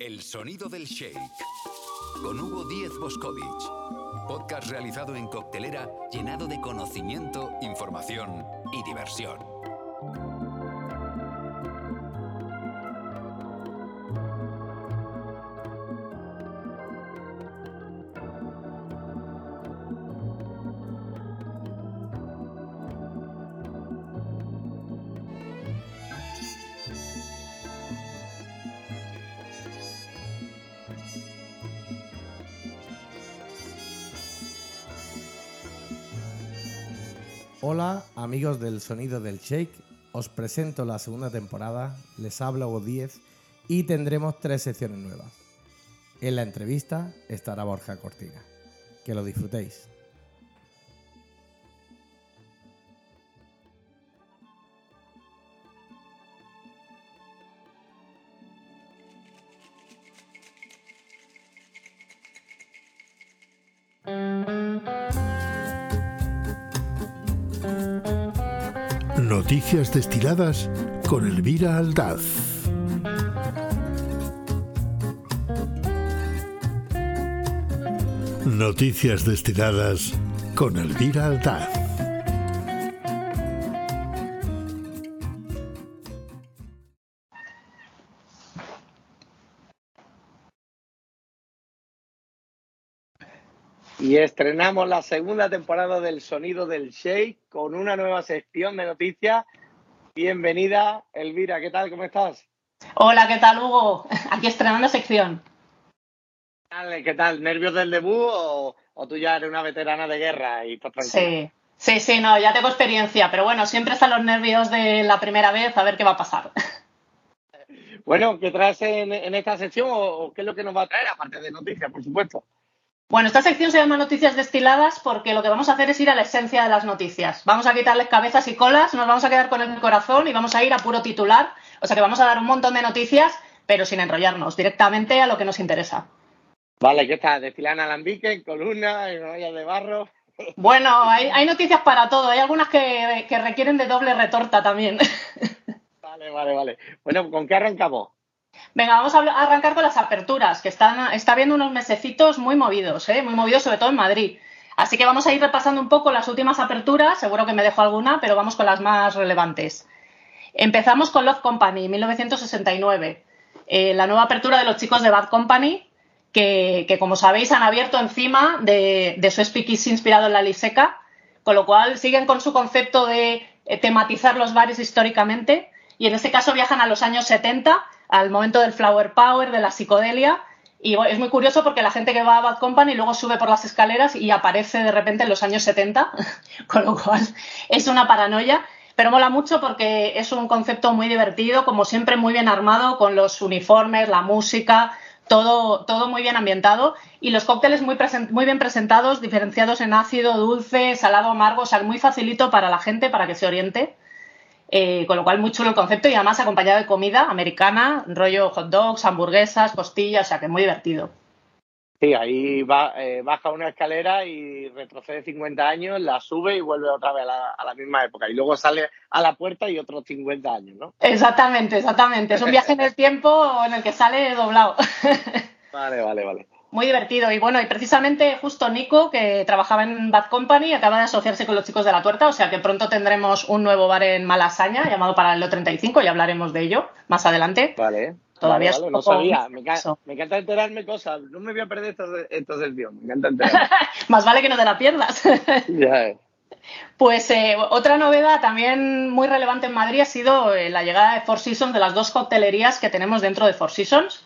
El sonido del shake. Con Hugo Díez Boscovich. Podcast realizado en coctelera llenado de conocimiento, información y diversión. Amigos del Sonido del Shake, os presento la segunda temporada, les habla Hugo 10 y tendremos tres secciones nuevas. En la entrevista estará Borja Cortina. Que lo disfrutéis. Noticias destiladas con Elvira Aldaz. Noticias destiladas con Elvira Aldaz. Y estrenamos la segunda temporada del Sonido del Shake con una nueva sección de noticias. Bienvenida, Elvira, ¿qué tal? ¿Cómo estás? Hola, ¿qué tal, Hugo? Aquí estrenando sección. ¿Qué tal? ¿Nervios del debut o, o tú ya eres una veterana de guerra y estás tranquila? Sí, sí, sí, no, ya tengo experiencia, pero bueno, siempre están los nervios de la primera vez, a ver qué va a pasar. Bueno, ¿qué traes en, en esta sección o, o qué es lo que nos va a traer, aparte de noticias, por supuesto? Bueno, esta sección se llama Noticias Destiladas porque lo que vamos a hacer es ir a la esencia de las noticias. Vamos a quitarles cabezas y colas, nos vamos a quedar con el corazón y vamos a ir a puro titular. O sea que vamos a dar un montón de noticias, pero sin enrollarnos, directamente a lo que nos interesa. Vale, ¿qué está? ¿Destilan alambique, en columna, en ollas de barro? Bueno, hay, hay, noticias para todo. Hay algunas que, que requieren de doble retorta también. Vale, vale, vale. Bueno, ¿con qué arrancamos? Venga, vamos a arrancar con las aperturas, que están, está habiendo unos mesecitos muy movidos, ¿eh? muy movidos sobre todo en Madrid. Así que vamos a ir repasando un poco las últimas aperturas, seguro que me dejo alguna, pero vamos con las más relevantes. Empezamos con Love Company, 1969, eh, la nueva apertura de los chicos de Bad Company, que, como sabéis han abierto encima de, de su speakeasy inspirado en la liseca, con lo cual siguen con su concepto de eh, tematizar los bares históricamente, y en este caso viajan a los años 70 al momento del flower power, de la psicodelia. Y es muy curioso porque la gente que va a Bad Company luego sube por las escaleras y aparece de repente en los años 70, con lo cual es una paranoia. Pero mola mucho porque es un concepto muy divertido, como siempre muy bien armado, con los uniformes, la música, todo, todo muy bien ambientado y los cócteles muy, muy bien presentados, diferenciados en ácido, dulce, salado, amargo, o sea, muy facilito para la gente para que se oriente. Eh, con lo cual, muy chulo el concepto y además acompañado de comida americana, rollo hot dogs, hamburguesas, costillas, o sea que muy divertido. Sí, ahí va, eh, baja una escalera y retrocede 50 años, la sube y vuelve otra vez a la, a la, misma época. Y luego sale a la puerta y otros 50 años, ¿no? Exactamente, exactamente. Es un viaje en el tiempo en el que sale doblado. Vale, vale, vale. Muy divertido. Y bueno, y precisamente justo Nico, que trabajaba en Bad Company, acaba de asociarse con los chicos de la tuerta, o sea que pronto tendremos un nuevo bar en Malasaña llamado Paralelo 35 y hablaremos de ello más adelante. Vale. Todavía vale, vale, no sabía. Me, ca me, encanta enterarme cosas. No me voy a perder estos, estos. Me encanta enterarme. más vale que no te la pierdas. ya es. Pues eh, otra novedad también muy relevante en Madrid ha sido eh, la llegada de Four Seasons, de las dos coctelerías que tenemos dentro de Four Seasons.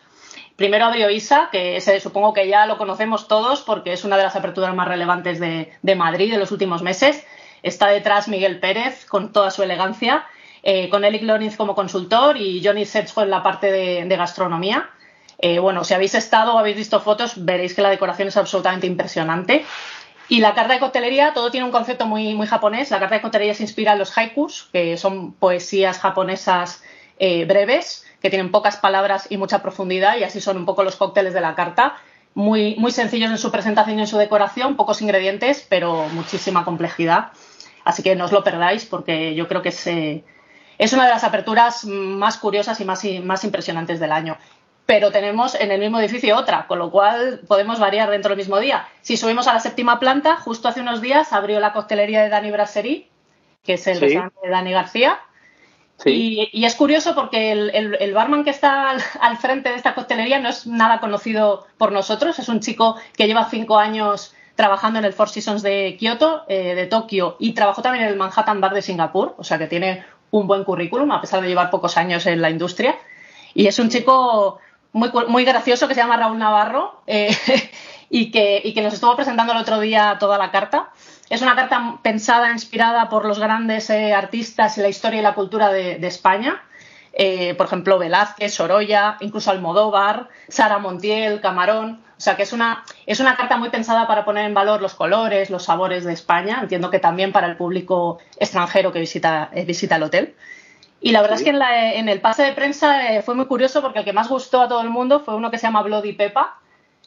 Primero abrió Isa, que supongo que ya lo conocemos todos porque es una de las aperturas más relevantes de, Madrid de los últimos meses. Está detrás Miguel Pérez con toda su elegancia, eh, con Eric Lorenz como consultor y Johnny Setsko en la parte de, de gastronomía. Eh, bueno, si habéis estado o habéis visto fotos, veréis que la decoración es absolutamente impresionante. Y la carta de coctelería, todo tiene un concepto muy, muy japonés. La carta de coctelería se inspira en los haikus, que son poesías japonesas eh, breves, que tienen pocas palabras y mucha profundidad, y así son un poco los cócteles de la carta. Muy, muy sencillos en su presentación y en su decoración, pocos ingredientes, pero muchísima complejidad. Así que no os lo perdáis porque yo creo que es, eh, es una de las aperturas más curiosas y más, y más impresionantes del año. pero tenemos en el mismo edificio otra, con lo cual podemos variar dentro del mismo día. Si subimos a la séptima planta, justo hace unos días abrió la costelería de Dani Brasserie, que es el restaurante de Dani García. Y, es curioso porque el, barman que está al, frente de esta costelería no es nada conocido por nosotros, es un chico que lleva cinco años trabajando en el Four Seasons de Kioto, eh, de Tokio, y trabajó también en el Manhattan Bar de Singapur, o sea que tiene un buen currículum, a pesar de llevar pocos años en la industria. Y es un chico muy, muy gracioso que se llama Raúl Navarro eh, y, que, y que nos estuvo presentando el otro día toda la carta. Es una carta pensada, inspirada por los grandes eh, artistas y la historia y la cultura de, España. Eh, por ejemplo, Velázquez, Sorolla, incluso Almodóvar, Sara Montiel, Camarón. O sea que es una, es una carta muy pensada para poner en valor los colores, los sabores de España. Entiendo que también para el público extranjero que visita, eh, visita el hotel. Y la verdad es que en, en, el pase de prensa fue muy curioso porque el que más gustó a todo el mundo fue uno que se llama Bloody Pepa,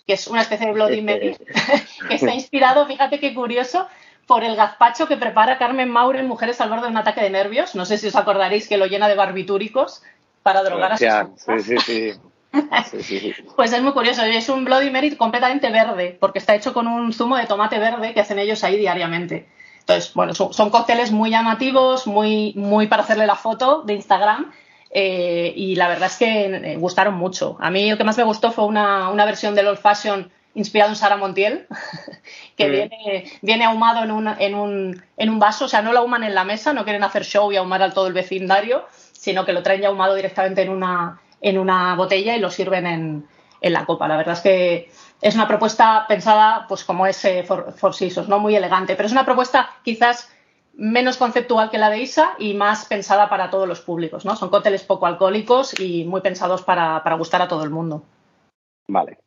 que es una especie de Bloody Mary, que está inspirado, fíjate qué curioso, por el gazpacho que prepara Carmen Maure en Mujeres al borde de un ataque de nervios. No sé si os acordaréis que lo llena de barbitúricos para drogar a sus sí, sí, sí. Pues es muy curioso, es un Bloody Mary completamente verde, porque está hecho con un zumo de tomate verde que hacen ellos ahí diariamente. Entonces, bueno, son, cócteles muy llamativos, muy, muy para hacerle la foto de Instagram. Eh, y la verdad es que eh, gustaron mucho. A mí lo que más me gustó fue una, una versión del Old Fashion inspirado en Sara Montiel, que viene, viene ahumado en un, en, un, en un vaso, o sea, no lo ahuman en la mesa, no quieren hacer show y ahumar al todo el vecindario, sino que lo traen ya ahumado directamente en una, en una botella y lo sirven en, en la copa. La verdad es que es una propuesta pensada, pues como es eh, for, ¿no? Muy elegante, pero es una propuesta quizás menos conceptual que la de Isa y más pensada para todos los públicos, ¿no? Son cócteles poco alcohólicos y muy pensados para, para gustar a todo el mundo. Vale,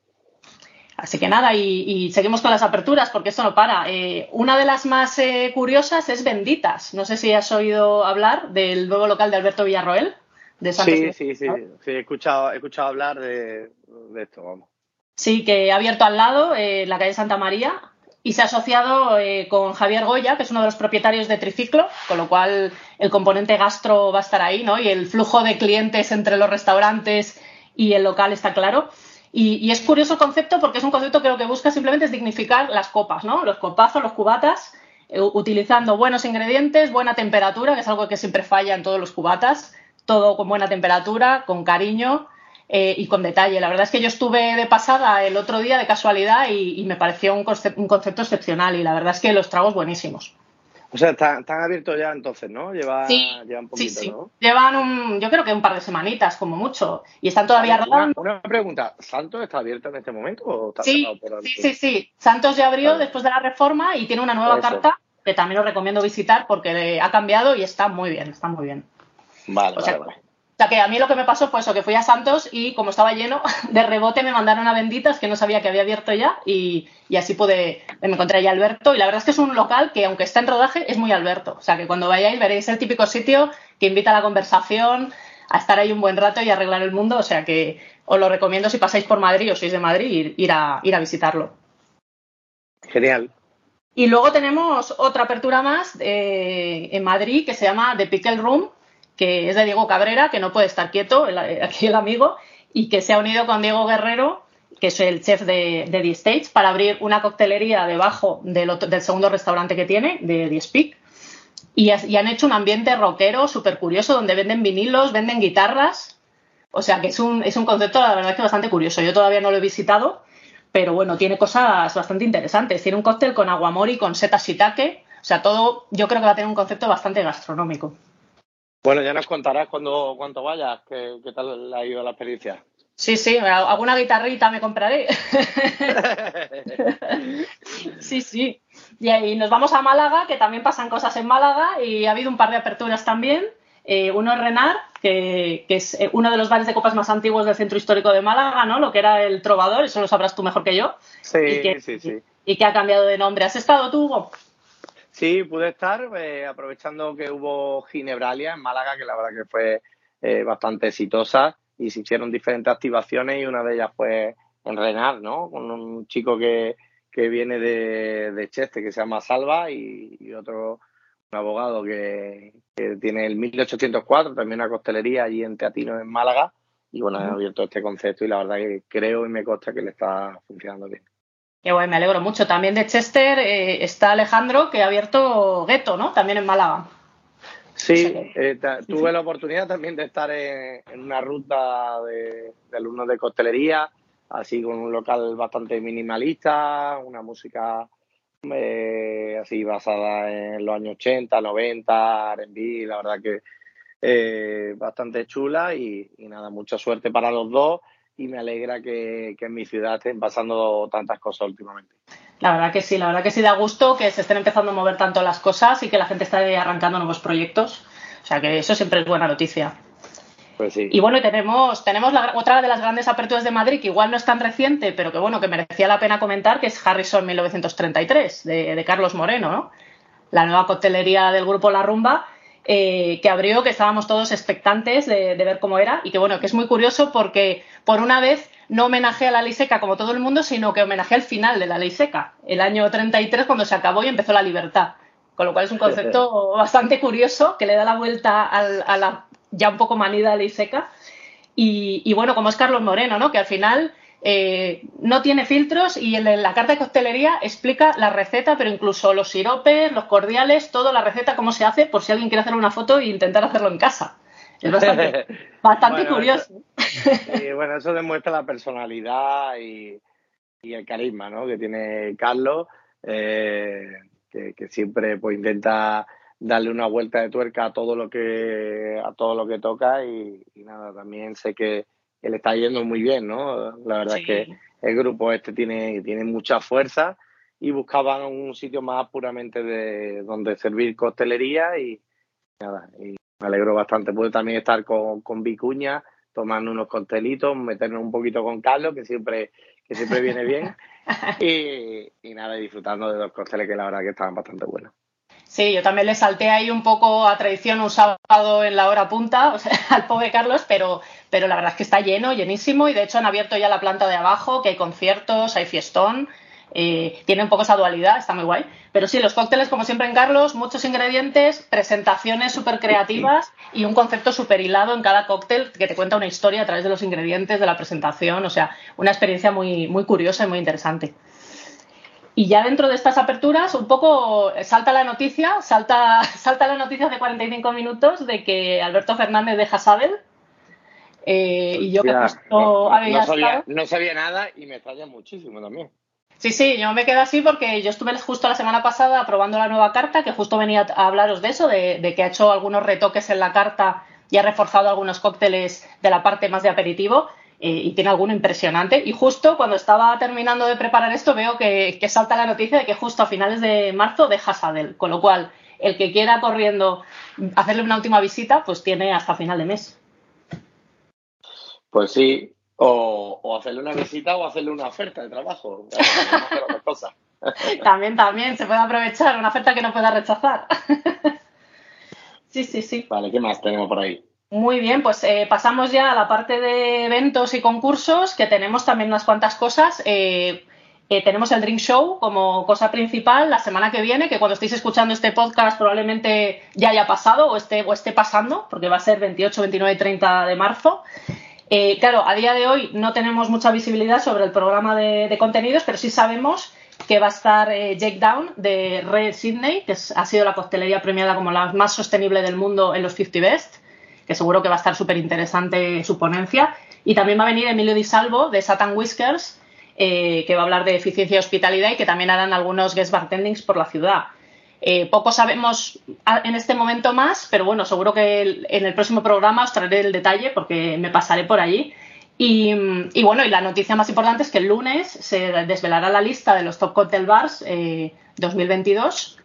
Así que nada, y, seguimos con las aperturas porque esto no para. Eh, una de las más eh, curiosas es Benditas. No sé si has oído hablar del nuevo local de Alberto Villarroel. De sí, sí, sí, He escuchado, he escuchado hablar de, esto, vamos. Sí, que ha abierto al lado, eh, la calle Santa María, y se ha asociado con Javier Goya, que es uno de los propietarios de Triciclo, con lo cual el componente gastro va a estar ahí, ¿no? Y el flujo de clientes entre los restaurantes y el local está claro. Y, es curioso el concepto porque es un concepto que lo que busca simplemente es dignificar las copas, ¿no? Los copazos, los cubatas, eh, utilizando buenos ingredientes, buena temperatura, que es algo que siempre falla en todos los cubatas, todo con buena temperatura, con cariño eh, y con detalle. La verdad es que yo estuve de pasada el otro día de casualidad y, me pareció un, un concepto excepcional y la verdad es que los tragos buenísimos. O sea, están, abiertos ya entonces, ¿no? Lleva, llevan poquito, sí, sí. ¿no? Llevan un, yo creo que un par de semanitas, como mucho. Y están todavía rodando. Una, pregunta, ¿Santos está abierto en este momento o está sí, por sí, sí, sí. Santos ya abrió después de la reforma y tiene una nueva carta que también os recomiendo visitar porque ha cambiado y está muy bien, está muy bien. Vale, vale, vale. O sea que a mí lo que me pasó fue eso, que fui a Santos y como estaba lleno, de rebote me mandaron a Benditas, que no sabía que había abierto ya, y, así pude, me encontré allá Alberto. Y la verdad es que es un local que, aunque está en rodaje, es muy Alberto. O sea que cuando vayáis veréis el típico sitio que invita a la conversación, a estar ahí un buen rato y arreglar el mundo. O sea que os lo recomiendo si pasáis por Madrid o sois de Madrid, ir, a, ir a visitarlo. Genial. Y luego tenemos otra apertura más eh, en Madrid que se llama The Pickle Room, que es de Diego Cabrera, que no puede estar quieto, aquí el amigo, y que se ha unido con Diego Guerrero, que es el chef de, The States, para abrir una coctelería debajo del, del segundo restaurante que tiene, de The Speak. Y, han hecho un ambiente rockero súper curioso, donde venden vinilos, venden guitarras. O sea que es un, es un concepto, la verdad, que bastante curioso. Yo todavía no lo he visitado, pero bueno, tiene cosas bastante interesantes. Tiene un cóctel con aguamori, con setas shiitake. O sea, todo yo creo que va a tener un concepto bastante gastronómico. Bueno, ya nos contarás cuando, cuando vayas qué, qué tal ha ido la experiencia. Sí, sí, alguna guitarrita me compraré. sí, sí. Y ahí nos vamos a Málaga, que también pasan cosas en Málaga y ha habido un par de aperturas también. Eh, uno es Renar, que, es eh, uno de los bares de copas más antiguos del centro histórico de Málaga, ¿no? Lo que era el Trovador, eso lo sabrás tú mejor que yo. Sí, sí, sí. Y, que ha cambiado de nombre. ¿Has estado tú, Hugo? Sí, pude estar eh, aprovechando que hubo Ginebralia en Málaga, que la verdad que fue eh, bastante exitosa y se hicieron diferentes activaciones y una de ellas fue en Renar, ¿no? Con un chico que, que viene de, de, Cheste que se llama Salva y, otro un abogado que, que, tiene el 1804, también una costelería allí en Teatino, en Málaga, y bueno, he abierto este concepto y la verdad que creo y me consta que le está funcionando bien. Qué bueno, me alegro mucho. También de Chester eh, está Alejandro, que ha abierto Gueto, ¿no? También en Málaga. Sí, eh, tuve la oportunidad también de estar en, una ruta de, alumnos de costelería, así con un local bastante minimalista, una música eh, así basada en los años 80, 90, R&B, la verdad que eh, bastante chula y, nada, mucha suerte para los dos y me alegra que, en mi ciudad estén pasando tantas cosas últimamente. La verdad que sí, la verdad que sí da gusto que se estén empezando a mover tanto las cosas y que la gente esté arrancando nuevos proyectos. O sea que eso siempre es buena noticia. Pues sí. Y bueno, tenemos, tenemos la, otra de las grandes aperturas de Madrid, que igual no es tan reciente, pero que bueno, que merecía la pena comentar, que es Harrison 1933, de, de Carlos Moreno, ¿no? La nueva coctelería del grupo La Rumba, eh, que abrió, que estábamos todos expectantes de, ver cómo era y que bueno, que es muy curioso porque por una vez no homenajea a la ley seca como todo el mundo, sino que homenajea al final de la ley seca, el año 33 cuando se acabó y empezó la libertad. Con lo cual es un concepto bastante curioso que le da la vuelta a la ya un poco manida ley seca. Y, y, bueno, como es Carlos Moreno, ¿no? Que al final eh, no tiene filtros y en la carta de coctelería explica la receta, pero incluso los siropes, los cordiales, toda la receta, cómo se hace, por si alguien quiere hacer una foto e intentar hacerlo en casa. Es bastante, curioso. y bueno, eso demuestra la personalidad y, el carisma ¿no? que tiene Carlos, eh, que, siempre pues, intenta darle una vuelta de tuerca a todo lo que a todo lo que toca y nada, también sé que que le está yendo muy bien, ¿no? La verdad es que el grupo este tiene, tiene mucha fuerza y buscaban un sitio más puramente de donde servir costelería y nada, y me alegro bastante. Pude también estar con, con Vicuña tomando unos costelitos, meternos un poquito con Carlos, que siempre, que siempre viene bien, y, y nada, disfrutando de dos costeles que la verdad que estaban bastante buenos. Sí, yo también le salté ahí un poco a traición un sábado en la hora punta, o sea, al pobre Carlos, pero, pero la verdad es que está lleno, llenísimo, y de hecho han abierto ya la planta de abajo, que hay conciertos, hay fiestón, eh, tiene un poco esa dualidad, está muy guay. Pero sí, los cócteles, como siempre en Carlos, muchos ingredientes, presentaciones súper creativas y un concepto súper hilado en cada cóctel que te cuenta una historia a través de los ingredientes, de la presentación, o sea, una experiencia muy, muy curiosa y muy interesante. Y ya dentro de estas aperturas, un poco salta la noticia, salta, salta la noticia de 45 minutos de que Alberto Fernández deja Sabel. Eh, y yo que justo no, había sabía, no sabía nada y me extraña muchísimo también. Sí, sí, yo me quedo así porque yo estuve justo la semana pasada probando la nueva carta, que justo venía a hablaros de eso, de, de que ha hecho algunos retoques en la carta y ha reforzado algunos cócteles de la parte más de aperitivo. Eh, y tiene alguno impresionante. Y justo cuando estaba terminando de preparar esto, veo que, salta la noticia de que justo a finales de marzo deja Sadel, con lo cual el que quiera corriendo hacerle una última visita, pues tiene hasta final de mes. Pues sí, o, hacerle una visita o hacerle una oferta de trabajo. también, también, se puede aprovechar una oferta que no pueda rechazar. sí, sí, sí. Vale, ¿qué más tenemos por ahí? Muy bien, pues eh, pasamos ya a la parte de eventos y concursos, que tenemos también unas cuantas cosas. Eh, eh, tenemos el Drink Show como cosa principal la semana que viene, que cuando estéis escuchando este podcast probablemente ya haya pasado o esté, o esté pasando, porque va a ser 28, 29 y 30 de marzo. claro, a día de hoy no tenemos mucha visibilidad sobre el programa de, de contenidos, pero sí sabemos que va a estar Jake Down de Red Sydney, que ha sido la coctelería premiada como la más sostenible del mundo en los 50 Best seguro que va a estar súper interesante su ponencia. Y también va a venir Emilio Di Salvo de Satan Whiskers, eh, que va a hablar de eficiencia y hospitalidad y que también harán algunos guest bartendings por la ciudad. Eh, poco sabemos en este momento más, pero bueno, seguro que en el próximo programa os traeré el detalle porque me pasaré por allí. Y, bueno, y la noticia más importante es que el lunes se desvelará la lista de los Top Cocktail Bars 2022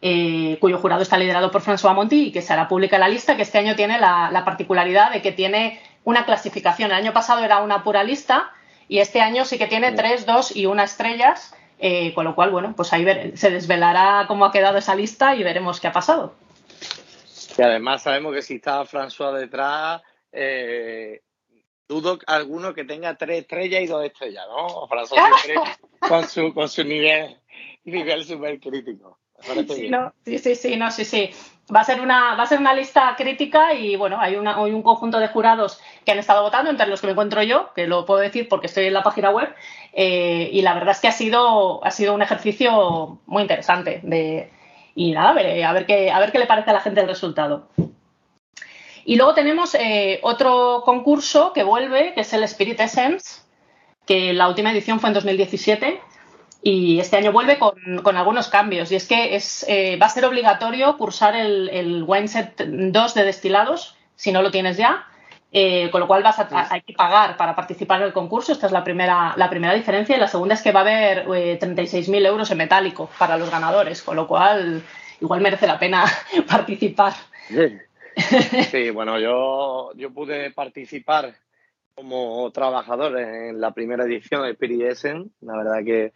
eh, cuyo jurado está liderado por François Monti y que se hará pública la lista, que este año tiene la, particularidad de que tiene una clasificación. El año pasado era una pura lista y este año sí que tiene tres, dos y una estrellas, eh, con lo cual, bueno, pues ahí se desvelará cómo ha quedado esa lista y veremos qué ha pasado. Y además sabemos que si está François detrás, eh, dudo alguno que tenga tres estrellas y dos estrellas, ¿no? François con su, con su nivel, nivel súper crítico sí, sí, sí, no, sí, sí. va a ser una va a ser una lista crítica y bueno hay, una, hay un conjunto de jurados que han estado votando entre los que me encuentro yo que lo puedo decir porque estoy en la página web eh, y la verdad es que ha sido ha sido un ejercicio muy interesante de y nada a ver, a ver qué a ver qué le parece a la gente el resultado y luego tenemos eh, otro concurso que vuelve que es el Spirit Essence que la última edición fue en 2017 y este año vuelve con, algunos cambios. Y es que es, eh, va a ser obligatorio cursar el, el Wineset 2 de destilados, si no lo tienes ya. Eh, con lo cual vas a, hay que pagar para participar en el concurso. Esta es la primera, la primera diferencia. Y la segunda es que va a haber eh, 36.000 euros en metálico para los ganadores, con lo cual igual merece la pena participar. Sí, bueno, yo, yo pude participar como trabajador en la primera edición de Spirit Essen. La verdad que,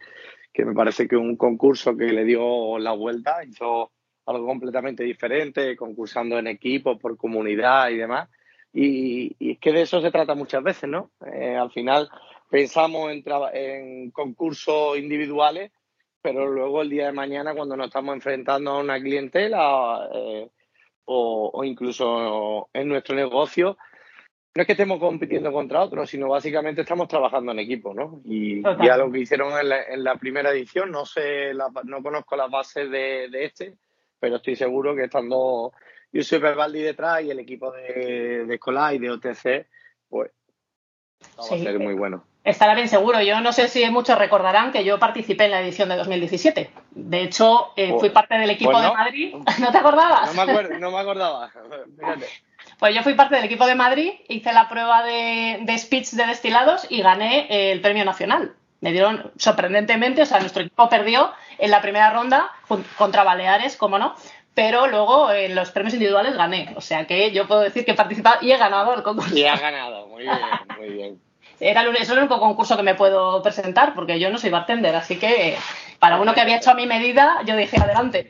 que me parece que un concurso que le dio la vuelta, hizo algo completamente diferente, concursando en equipo, por comunidad y demás. Y, y es que de eso se trata muchas veces, ¿no? Eh, al final pensamos en, en concursos individuales, pero luego el día de mañana cuando nos estamos enfrentando a una clientela eh, o, o incluso en nuestro negocio, no es que estemos compitiendo contra otros, sino básicamente estamos trabajando en equipo, ¿no? Y ya lo que hicieron en la, primera edición, no sé, no conozco las bases de, este, pero estoy seguro que estando Yusuf Baldi detrás y el equipo de, de y de OTC, pues va a ser muy bueno. Estará bien seguro. Yo no sé si muchos recordarán que yo participé en la edición de 2017. De hecho, eh, fui pues, parte del equipo pues de Madrid. ¿No te acordabas? No me, no me acordaba. Fíjate. Pues yo fui parte del equipo de Madrid, hice la prueba de, speech de destilados y gané el premio nacional. Me dieron sorprendentemente, o sea, nuestro equipo perdió en la primera ronda contra Baleares, como no, pero luego en los premios individuales gané. O sea que yo puedo decir que he participado y he ganado el concurso. Y has ganado, muy bien, muy bien. Era el, es el único concurso que me puedo presentar porque yo no soy bartender, así que para uno que había hecho a mi medida, yo dije adelante.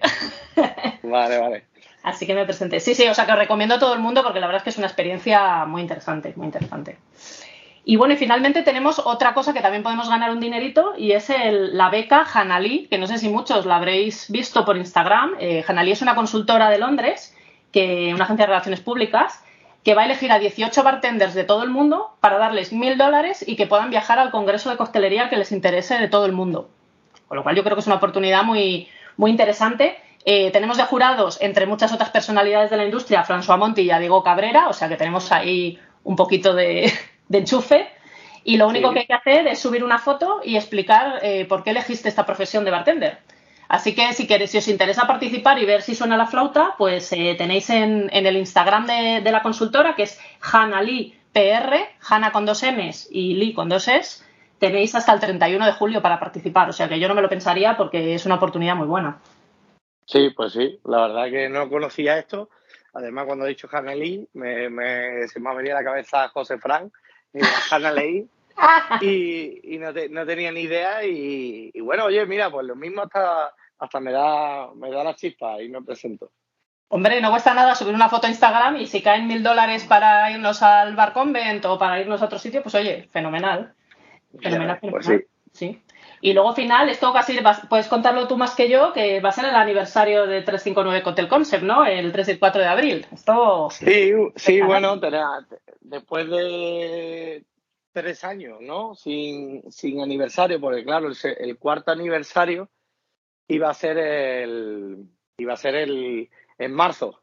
Vale, vale. Así que me presenté. Sí, sí, o sea que os recomiendo a todo el mundo porque la verdad es que es una experiencia muy interesante, muy interesante. Y bueno, y finalmente tenemos otra cosa que también podemos ganar un dinerito y es el, la beca Hanali, que no sé si muchos la habréis visto por Instagram. Eh, Hanali es una consultora de Londres, que, una agencia de relaciones públicas, que va a elegir a 18 bartenders de todo el mundo para darles mil dólares y que puedan viajar al congreso de costelería que les interese de todo el mundo. Con lo cual yo creo que es una oportunidad muy, muy interesante eh, tenemos de jurados, entre muchas otras personalidades de la industria, François Monti y a Diego Cabrera, o sea que tenemos ahí un poquito de, enchufe. Y lo único que hay que hacer es subir una foto y explicar eh, por qué elegiste esta profesión de bartender. Así que si, queréis, si os interesa participar y ver si suena la flauta, pues eh, tenéis en, el Instagram de, la consultora, que es Hanali PR, Hanna con dos M's y Lee con dos S, tenéis hasta el 31 de julio para participar. O sea que yo no me lo pensaría porque es una oportunidad muy buena. Sí, pues sí, la verdad que no conocía esto. Además, cuando he dicho Hannah Lee, me, me, se me ha venido a la cabeza José Frank, y Hannah Lee, y, y no, no, tenía ni idea. Y, bueno, oye, mira, pues lo mismo hasta, hasta me, da, me da la chispa y me presento. Hombre, no cuesta nada subir una foto a Instagram y si caen mil dólares para irnos al bar convent o para irnos a otro sitio, pues oye, fenomenal. Fenomenal, pues fenomenal. Sí. sí. Y luego final, esto casi puedes contarlo tú más que yo, que va a ser el aniversario de 359 Hotel Concept, ¿no? El 3 y el 4 de abril. Esto... Sí, sí, bueno, después de tres años, ¿no? Sin, sin aniversario, porque claro, el, el, cuarto aniversario iba a ser el iba a ser el en marzo.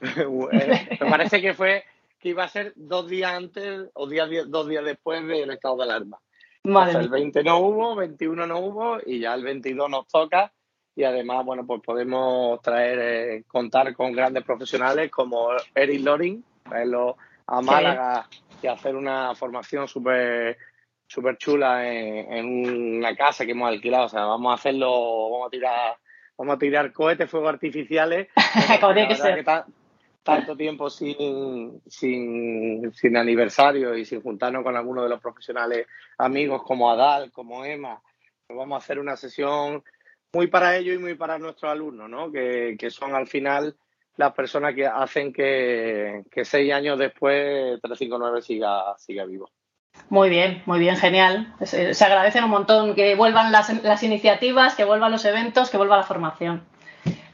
Me parece que fue que iba a ser dos días antes o días, dos días después del estado de alarma el 20 no hubo, 21 no hubo y ya el 22 nos toca y además, bueno, pues podemos traer, eh, contar con grandes profesionales como Eric Loring, traerlo a Málaga y hacer una formación súper super chula en, una casa que hemos alquilado. O sea, vamos a hacerlo, vamos a tirar, vamos a tirar cohetes, fuegos artificiales. Como tiene que ser tanto tiempo sin, sin, sin, aniversario y sin juntarnos con algunos de los profesionales amigos como Adal, como Emma, pues vamos a hacer una sesión muy para ellos y muy para nuestros alumnos, ¿no? que, que son al final las personas que hacen que, que seis años después 359 siga, siga vivo. Muy bien, muy bien, genial. Se, se agradecen un montón que vuelvan las, las iniciativas, que vuelvan los eventos, que vuelva la formación.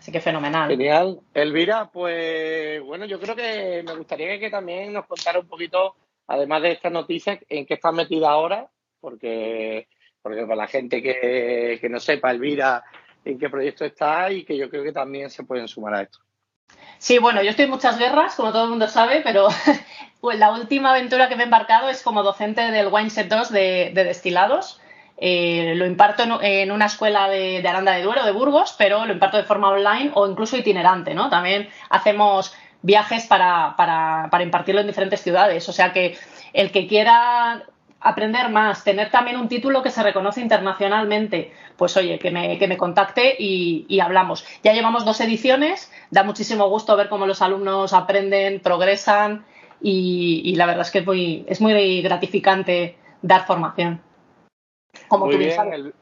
Así que fenomenal. Genial. Elvira, pues bueno, yo creo que me gustaría que también nos contara un poquito, además de estas noticias, en qué estás metida ahora, porque, porque para la gente que, que no sepa, Elvira, en qué proyecto está y que yo creo que también se pueden sumar a esto. Sí, bueno, yo estoy en muchas guerras, como todo el mundo sabe, pero pues la última aventura que me he embarcado es como docente del Wineset 2 de, de destilados. Eh, lo imparto en, una escuela de, Aranda de Duero, de Burgos, pero lo imparto de forma online o incluso itinerante, ¿no? También hacemos viajes para, para, impartirlo en diferentes ciudades. O sea que el que quiera aprender más, tener también un título que se reconoce internacionalmente, pues oye, que me, contacte y, hablamos. Ya llevamos dos ediciones, da muchísimo gusto ver cómo los alumnos aprenden, progresan y, la verdad es que es muy, es muy gratificante dar formación. Como Muy bien,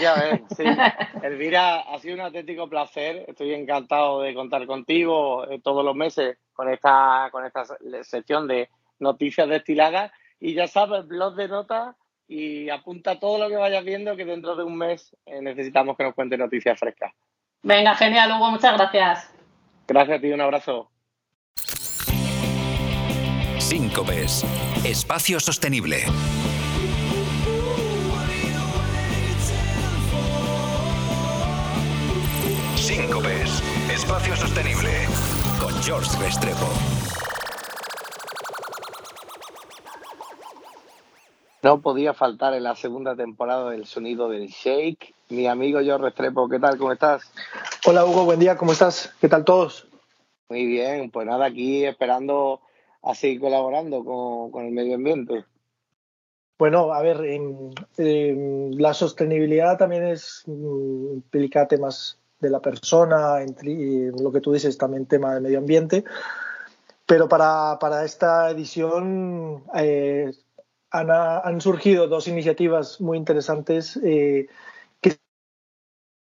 ya ves, sí. Elvira, ha sido un auténtico placer. Estoy encantado de contar contigo eh, todos los meses con esta, con esta sección de noticias destiladas. Y ya sabes, blog de notas y apunta todo lo que vayas viendo que dentro de un mes eh, necesitamos que nos cuente noticias frescas. Venga, genial, Hugo, muchas gracias. Gracias a ti, un abrazo. Síncopes, espacio sostenible. Espacio sostenible, con George Restrepo. No podía faltar en la segunda temporada del sonido del Shake. Mi amigo George Restrepo, ¿qué tal? ¿Cómo estás? Hola Hugo, buen día, ¿cómo estás? ¿Qué tal todos? Muy bien, pues nada, aquí esperando a seguir colaborando con, el medio ambiente. Bueno, a ver, la sostenibilidad también es, mm, implica temas de la persona, y lo que tú dices, también tema de medio ambiente. Pero para, para esta edición eh, han, han, surgido dos iniciativas muy interesantes eh, que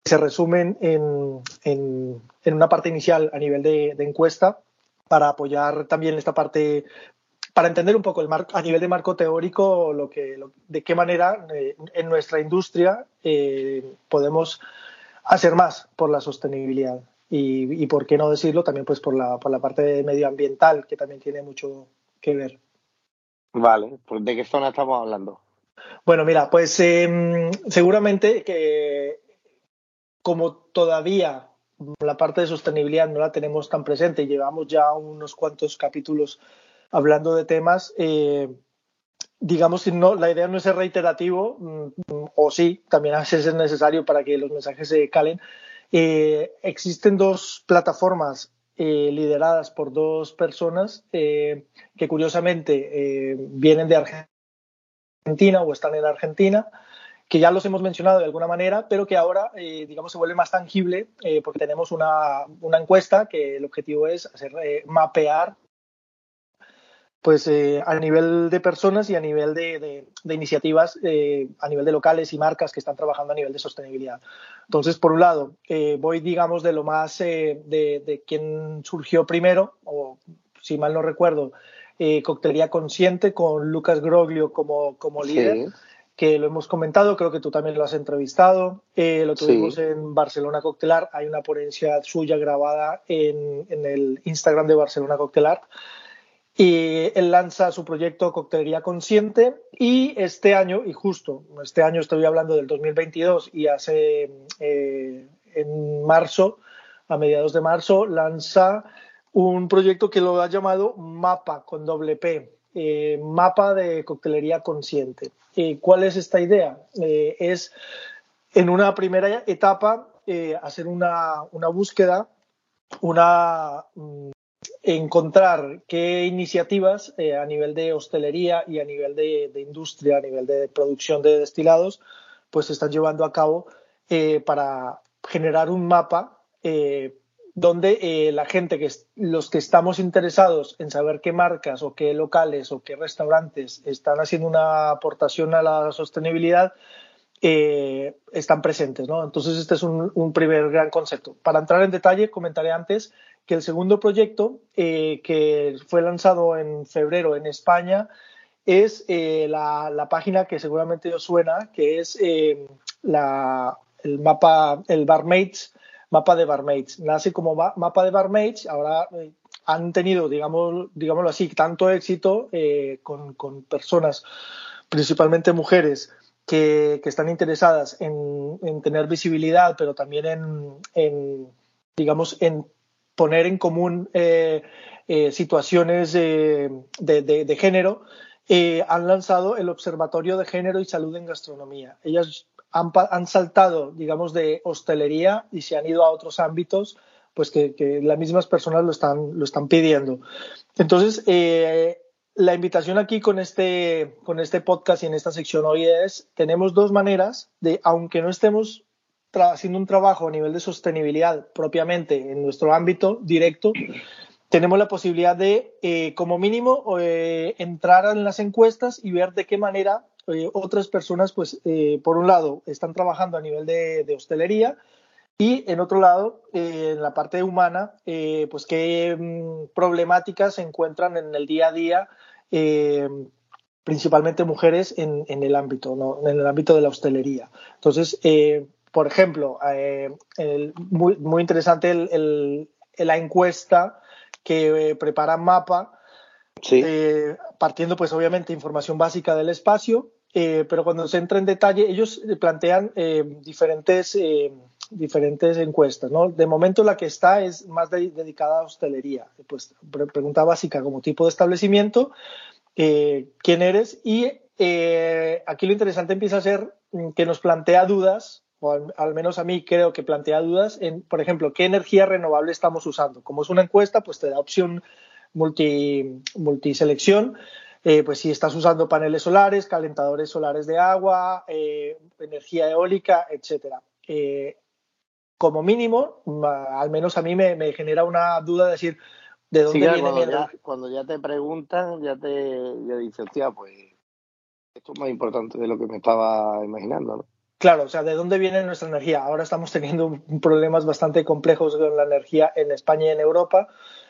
se resumen en, en, una parte inicial a nivel de, encuesta para apoyar también esta parte para entender un poco el a nivel de marco teórico lo que, de qué manera eh, en nuestra industria podemos hacer más por la sostenibilidad y, por qué no decirlo también pues por la, por la parte medioambiental que también tiene mucho que ver. Vale, pues ¿de qué zona estamos hablando? Bueno, mira, pues em, seguramente que como todavía la parte de sostenibilidad no la tenemos tan presente y llevamos ya unos cuantos capítulos hablando de temas, eh, digamos que no, la idea no es ser reiterativo, mm, o sí, también a veces es necesario para que los mensajes se calen. Eh, existen dos plataformas eh, lideradas por dos personas eh, que curiosamente vienen de Argentina o están en Argentina, que ya los hemos mencionado de alguna manera, pero que ahora, digamos, se vuelve más tangible porque tenemos una, una, encuesta que el objetivo es hacer mapear pues eh, a nivel de personas y a nivel de, iniciativas, eh, a nivel de locales y marcas que están trabajando a nivel de sostenibilidad. Entonces, por un lado, eh, voy, digamos, de lo más de, de quién surgió primero, o si mal no recuerdo, Coctelería Consciente con Lucas Groglio como, como líder. que lo hemos comentado, creo que tú también lo has entrevistado, lo tuvimos en Barcelona Coctelar, hay una ponencia suya grabada en, en el Instagram de Barcelona Coctelar, y él lanza su proyecto Coctelería Consciente y este año, y justo este año estoy hablando del 2022 y hace eh, en marzo, a mediados de marzo, lanza un proyecto que lo ha llamado MAPA con doble P, eh, Mapa de Coctelería Consciente. Eh, ¿Cuál es esta idea? es en una primera etapa hacer una, una búsqueda, una mm, encontrar qué iniciativas eh, a nivel de hostelería y a nivel de, industria, a nivel de producción de destilados, pues se están llevando a cabo eh, para generar un mapa eh, donde la gente, que los que estamos interesados en saber qué marcas o qué locales o qué restaurantes están haciendo una aportación a la sostenibilidad, están presentes. ¿no? Entonces, este es un, un primer gran concepto. Para entrar en detalle, comentaré antes que el segundo proyecto, eh, que fue lanzado en febrero en España, es eh, la, página que seguramente os suena, que es eh, el mapa, el Barmates mapa de barmaids. Nace como mapa de barmaids, ahora han tenido, digamos, digámoslo así, tanto éxito con, con, personas, principalmente mujeres, que, que están interesadas en, en, tener visibilidad, pero también en, en digamos, en poner en común eh, eh, situaciones de, de, de, género, eh, han lanzado el Observatorio de Género y Salud en Gastronomía. Ellas han, han, saltado, digamos, de hostelería y se han ido a otros ámbitos, pues que, que las mismas personas lo están, lo están pidiendo. Entonces, eh, la invitación aquí con este, con este podcast y en esta sección hoy es, tenemos dos maneras de, aunque no estemos haciendo un trabajo a nivel de sostenibilidad propiamente en nuestro ámbito directo, tenemos la posibilidad de, eh, como mínimo, eh, entrar en las encuestas y ver de qué manera eh, otras personas, pues, eh, por un lado, están trabajando a nivel de, de hostelería y, en otro lado, eh, en la parte humana, pues, qué mmm, problemáticas se encuentran en el día a día principalmente mujeres en, en el ámbito, ¿no? en el ámbito de la hostelería. Entonces, eh, por ejemplo, eh, el, muy, muy, interesante el, el, la encuesta que eh, prepara Mapa, sí. eh, partiendo pues obviamente información básica del espacio, eh, pero cuando se entra en detalle, ellos plantean diferentes, diferentes encuestas. ¿no? De momento la que está es más de, dedicada a hostelería. Pues pre pregunta básica como tipo de establecimiento, quién eres y aquí lo interesante empieza a ser que nos plantea dudas o al, al, menos a mí creo que plantea dudas en, por ejemplo, qué energía renovable estamos usando. Como es una encuesta, pues te da opción multi, multiselección. Eh, pues si estás usando paneles solares, calentadores solares de agua, eh, energía eólica, etcétera. Eh, como mínimo, al menos a mí me, me, genera una duda de decir de dónde sí, viene cuando mi ya, cuando ya te preguntan, ya te ya dices, hostia, pues esto es más importante de lo que me estaba imaginando, ¿no? Claro, o sea, ¿de dónde viene nuestra energía? Ahora estamos teniendo problemas bastante complejos con la energía en España y en Europa,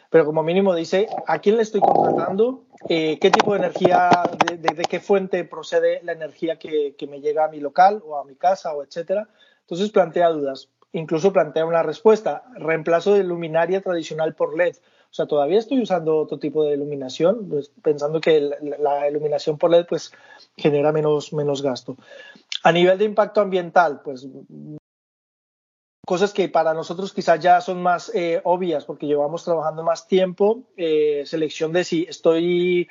pero como mínimo dice a quién le estoy contratando, eh, qué tipo de energía, de, qué fuente procede la energía que, que, me llega a mi local o a mi casa o etcétera. Entonces plantea dudas. Incluso plantea una respuesta, reemplazo de luminaria tradicional por LED. O sea, todavía estoy usando otro tipo de iluminación, pues, pensando que la, la iluminación por LED pues genera menos, menos gasto. A nivel de impacto ambiental, pues cosas que para nosotros quizás ya son más eh, obvias porque llevamos trabajando más tiempo, eh, selección de si estoy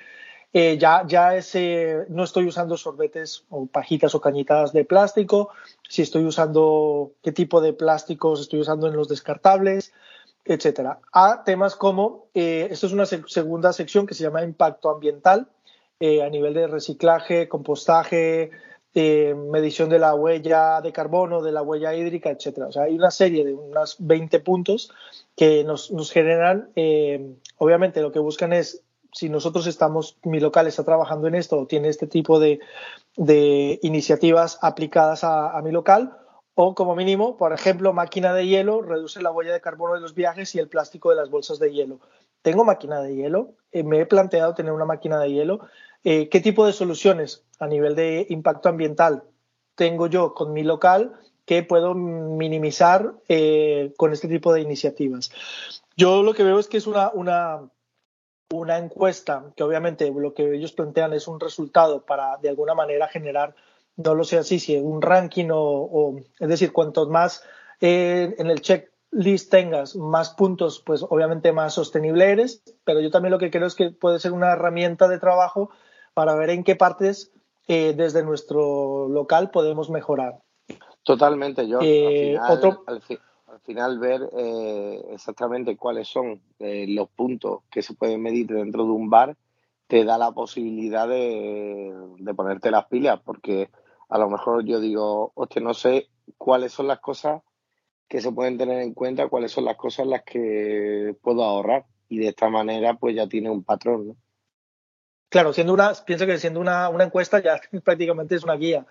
eh, ya, ya ese, no estoy usando sorbetes o pajitas o cañitas de plástico, si estoy usando qué tipo de plásticos estoy usando en los descartables, etcétera. A temas como, eh, esto es una segunda sección que se llama impacto ambiental, eh, a nivel de reciclaje, compostaje, eh, medición de la huella de carbono, de la huella hídrica, etcétera. O sea, hay una serie de unas 20 puntos que nos, generan, eh, obviamente lo que buscan es, si nosotros estamos, mi local está trabajando en esto o tiene este tipo de, de iniciativas aplicadas a, a, mi local, o como mínimo, por ejemplo, máquina de hielo reduce la huella de carbono de los viajes y el plástico de las bolsas de hielo. Tengo máquina de hielo, eh, me he planteado tener una máquina de hielo. Eh, ¿Qué tipo de soluciones a nivel de impacto ambiental tengo yo con mi local que puedo minimizar eh, con este tipo de iniciativas? Yo lo que veo es que es una, una, una encuesta que obviamente lo que ellos plantean es un resultado para de alguna manera generar, no lo sé así, si un ranking o, o es decir, cuantos más eh, en el checklist tengas, más puntos, pues obviamente más sostenible eres, pero yo también lo que creo es que puede ser una herramienta de trabajo para ver en qué partes eh, desde nuestro local podemos mejorar. Totalmente, yo eh, al, final, otro... al, fi al, final, ver eh, exactamente cuáles son los puntos que se pueden medir dentro de un bar te da la posibilidad de, de, ponerte las pilas, porque a lo mejor yo digo, hostia, no sé cuáles son las cosas que se pueden tener en cuenta, cuáles son las cosas las que puedo ahorrar. Y de esta manera, pues ya tiene un patrón, ¿no? claro, siendo una, pienso que siendo una, una encuesta ya prácticamente es una guía,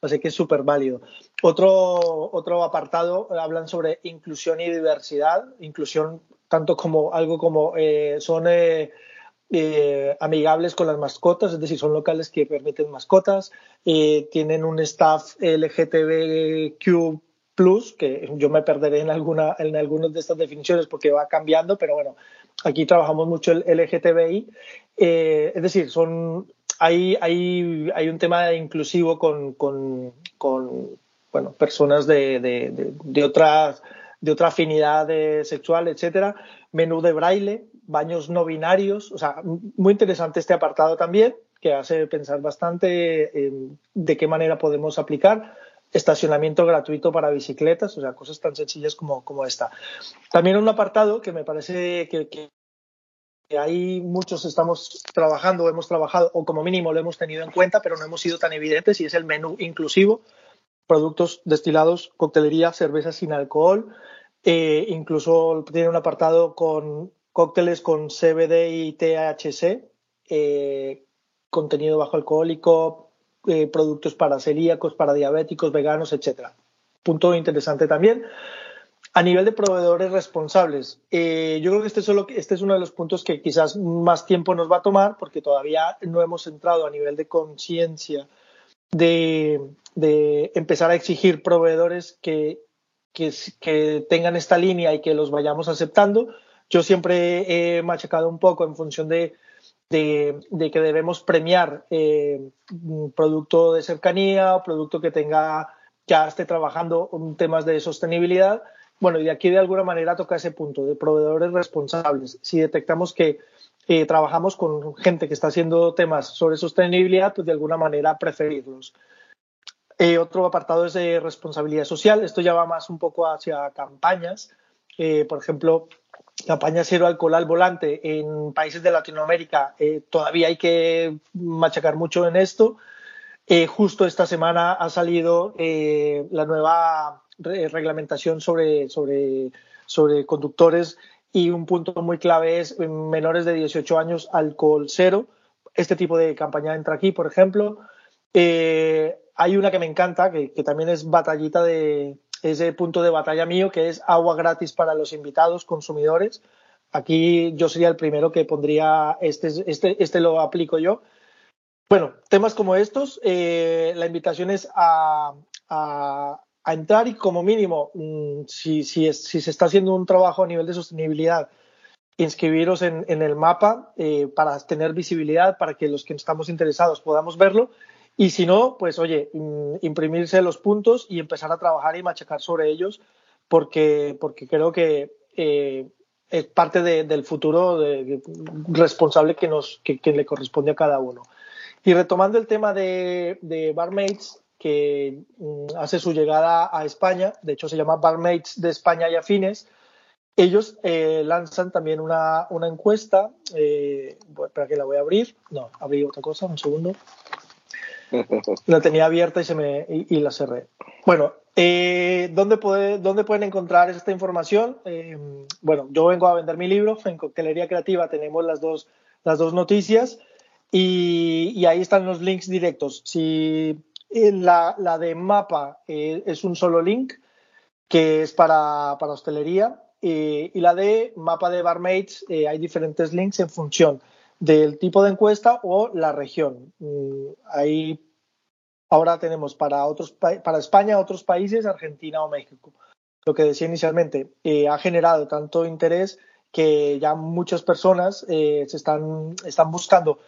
así que es súper válido. Otro, otro apartado, hablan sobre inclusión y diversidad, inclusión tanto como algo como eh, son eh, eh, amigables con las mascotas, es decir, son locales que permiten mascotas, tienen un staff LGTBQ plus, que yo me perderé en, alguna, en algunas de estas definiciones porque va cambiando, pero bueno, aquí trabajamos mucho el LGTBI. Eh, es decir, son, hay, hay, hay un tema inclusivo con, con, con bueno, personas de, de, de, otras de otra afinidad sexual, etcétera, menú de braille, baños no binarios, o sea, muy interesante este apartado también, que hace pensar bastante de qué manera podemos aplicar estacionamiento gratuito para bicicletas, o sea, cosas tan sencillas como, como esta. También un apartado que me parece que, que ahí muchos estamos trabajando, hemos trabajado, o como mínimo lo hemos tenido en cuenta, pero no hemos sido tan evidentes, y es el menú inclusivo, productos destilados, coctelería, cerveza sin alcohol, eh, incluso tiene un apartado con cócteles con CBD y THC, eh, contenido bajo alcohólico, eh, productos para celíacos, para diabéticos, veganos, etcétera. Punto interesante también. A nivel de proveedores responsables, eh, yo creo que este, solo, este es uno de los puntos que quizás más tiempo nos va a tomar porque todavía no hemos entrado a nivel de conciencia de, empezar a exigir proveedores que, que, tengan esta línea y que los vayamos aceptando. Yo siempre he machacado un poco en función de de, que debemos premiar eh, un producto de cercanía, o producto que tenga, ya esté trabajando temas de sostenibilidad. Bueno, y aquí de alguna manera toca ese punto de proveedores responsables. Si detectamos que eh, trabajamos con gente que está haciendo temas sobre sostenibilidad, pues de alguna manera preferirlos. Eh, otro apartado es de responsabilidad social. Esto ya va más un poco hacia campañas. por ejemplo, campaña cero alcohol al volante en países de Latinoamérica eh, todavía hay que machacar mucho en esto. Eh, justo esta semana ha salido eh, la nueva reglamentación sobre, sobre, sobre conductores y un punto muy clave es menores de 18 años alcohol cero. Este tipo de campaña entra aquí, por ejemplo. hay una que me encanta, que, que también es batallita de, ese punto de batalla mío, que es agua gratis para los invitados, consumidores. Aquí yo sería el primero que pondría, este, este, este lo aplico yo. Bueno, temas como estos, eh, la invitación es a, a, entrar y como mínimo, mm, si, si, si, se está haciendo un trabajo a nivel de sostenibilidad, inscribiros en, en el mapa eh, para tener visibilidad, para que los que estamos interesados podamos verlo y si no, pues oye, imprimirse los puntos y empezar a trabajar y machacar sobre ellos, porque, porque creo que eh, es parte de, del futuro de, responsable que, nos, que, que, le corresponde a cada uno. Y retomando el tema de, de Barmaids, que mm, hace su llegada a España, de hecho se llama Barmaids de España y afines, ellos eh, lanzan también una, una encuesta, eh, para que la voy a abrir, no, abrí otra cosa, un segundo. La tenía abierta y, se me, y, la cerré. Bueno, eh, ¿dónde, puede, ¿dónde, pueden encontrar esta información? Eh, bueno, yo vengo a vender mi libro. En Coctelería Creativa tenemos las dos, las dos noticias y, y ahí están los links directos. Si la, la de mapa eh, es un solo link, que es para, para hostelería, y la de mapa de barmaids eh, hay diferentes links en función del tipo de encuesta o la región. Mm, ahí ahora tenemos para, otros, para España, otros países, Argentina o México. Lo que decía inicialmente, eh, ha generado tanto interés que ya muchas personas eh, se están, están buscando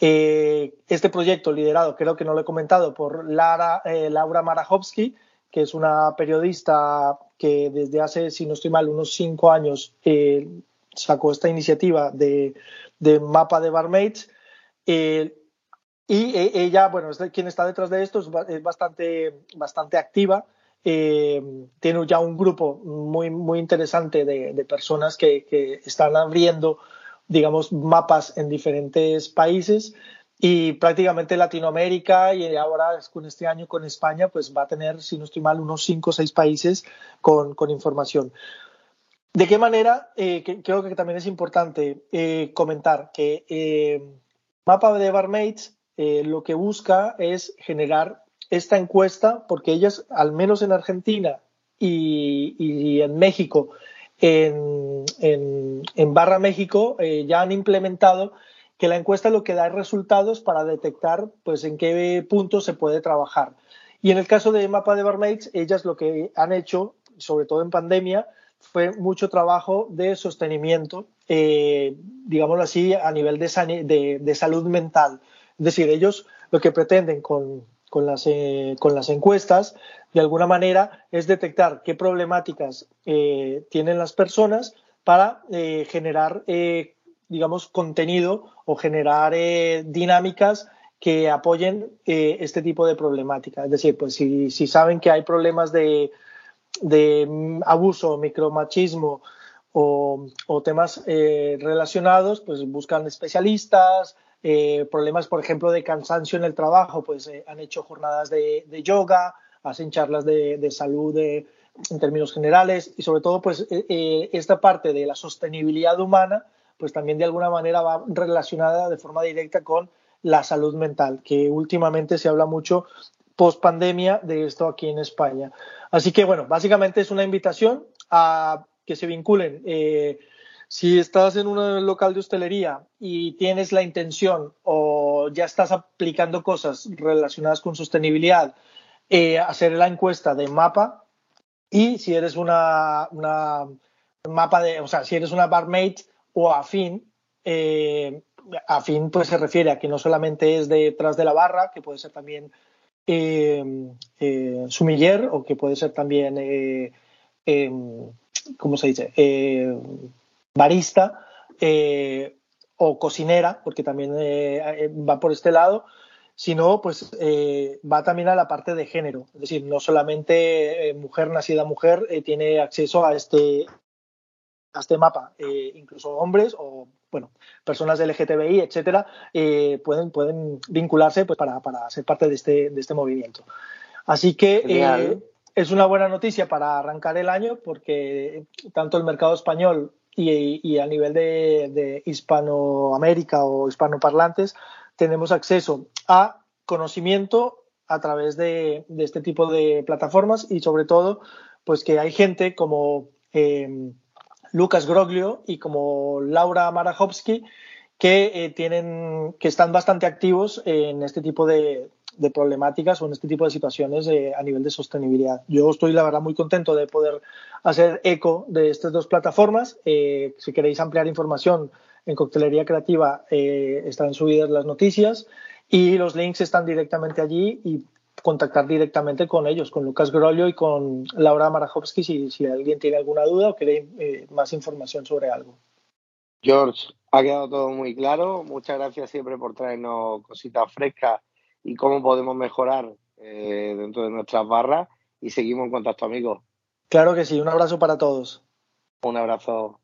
eh, este proyecto liderado, creo que no lo he comentado, por Lara, Laura Marajowski, que es una periodista que desde hace, si no estoy mal, unos cinco años sacó esta iniciativa de, de mapa de barmaids. Eh, y e, ella, bueno, quien está detrás de esto, es bastante, bastante activa. Eh, tiene ya un grupo muy, muy interesante de, de personas que, que, están abriendo, digamos, mapas en diferentes países y prácticamente Latinoamérica y ahora con este año con España, pues va a tener, si no estoy mal, unos cinco o seis países con, con información. ¿De qué manera? Eh, que, creo que también es importante eh, comentar que eh, Mapa de Barmaids eh, lo que busca es generar esta encuesta, porque ellas, al menos en Argentina y, en México, en, Barra México, ya han implementado que la encuesta lo que da es resultados para detectar pues, en qué punto se puede trabajar. Y en el caso de Mapa de Barmaids, ellas lo que han hecho, sobre todo en pandemia, fue mucho trabajo de sostenimiento, eh, digámoslo así, a nivel de, de, salud mental. Es decir, ellos lo que pretenden con, con, las, eh, con las encuestas, de alguna manera, es detectar qué problemáticas eh, tienen las personas para eh, generar, digamos, contenido o generar dinámicas que apoyen este tipo de problemática. Es decir, pues si saben que hay problemas de, de abuso, micromachismo o, o temas eh, relacionados, pues buscan especialistas, eh, problemas, por ejemplo, de cansancio en el trabajo, pues eh, han hecho jornadas de, de, yoga, hacen charlas de, de salud en términos generales y sobre todo, pues esta parte de la sostenibilidad humana, pues también de alguna manera va relacionada de forma directa con la salud mental, que últimamente se habla mucho post pandemia de esto aquí en España. Así que, bueno, básicamente es una invitación a que se vinculen. Eh, si estás en un local de hostelería y tienes la intención o ya estás aplicando cosas relacionadas con sostenibilidad, eh, hacer la encuesta de mapa y si eres una, mapa de, o sea, si eres una barmaid o afín, eh, afín pues se refiere a que no solamente es detrás de la barra, que puede ser también sumiller o que puede ser también, eh, em, ¿cómo se dice? Eh, barista o cocinera, porque también va por este lado, sino pues va también a la parte de género. Es decir, no solamente mujer nacida mujer tiene acceso a este, a este mapa, incluso hombres o bueno, personas LGTBI, etcétera, eh, pueden, pueden vincularse pues, para, para, ser parte de este, de este movimiento. Así que eh, es una buena noticia para arrancar el año porque tanto el mercado español y, y a nivel de, de, Hispanoamérica o hispanoparlantes tenemos acceso a conocimiento a través de, de, este tipo de plataformas y sobre todo pues que hay gente como eh, Lucas Groglio y como Laura Marajowski, que, eh, tienen, que están bastante activos en este tipo de, problemáticas o en este tipo de situaciones eh, a nivel de sostenibilidad. Yo estoy, la verdad, muy contento de poder hacer eco de estas dos plataformas. Eh, si queréis ampliar información en Coctelería Creativa, están subidas las noticias y los links están directamente allí y contactar directamente con ellos, con Lucas Grollo y con Laura Marajowski si, si alguien tiene alguna duda o quiere eh, más información sobre algo. George, ha quedado todo muy claro. Muchas gracias siempre por traernos cositas frescas y cómo podemos mejorar eh, dentro de nuestras barras y seguimos en contacto, amigos. Claro que sí. Un abrazo para todos. Un abrazo.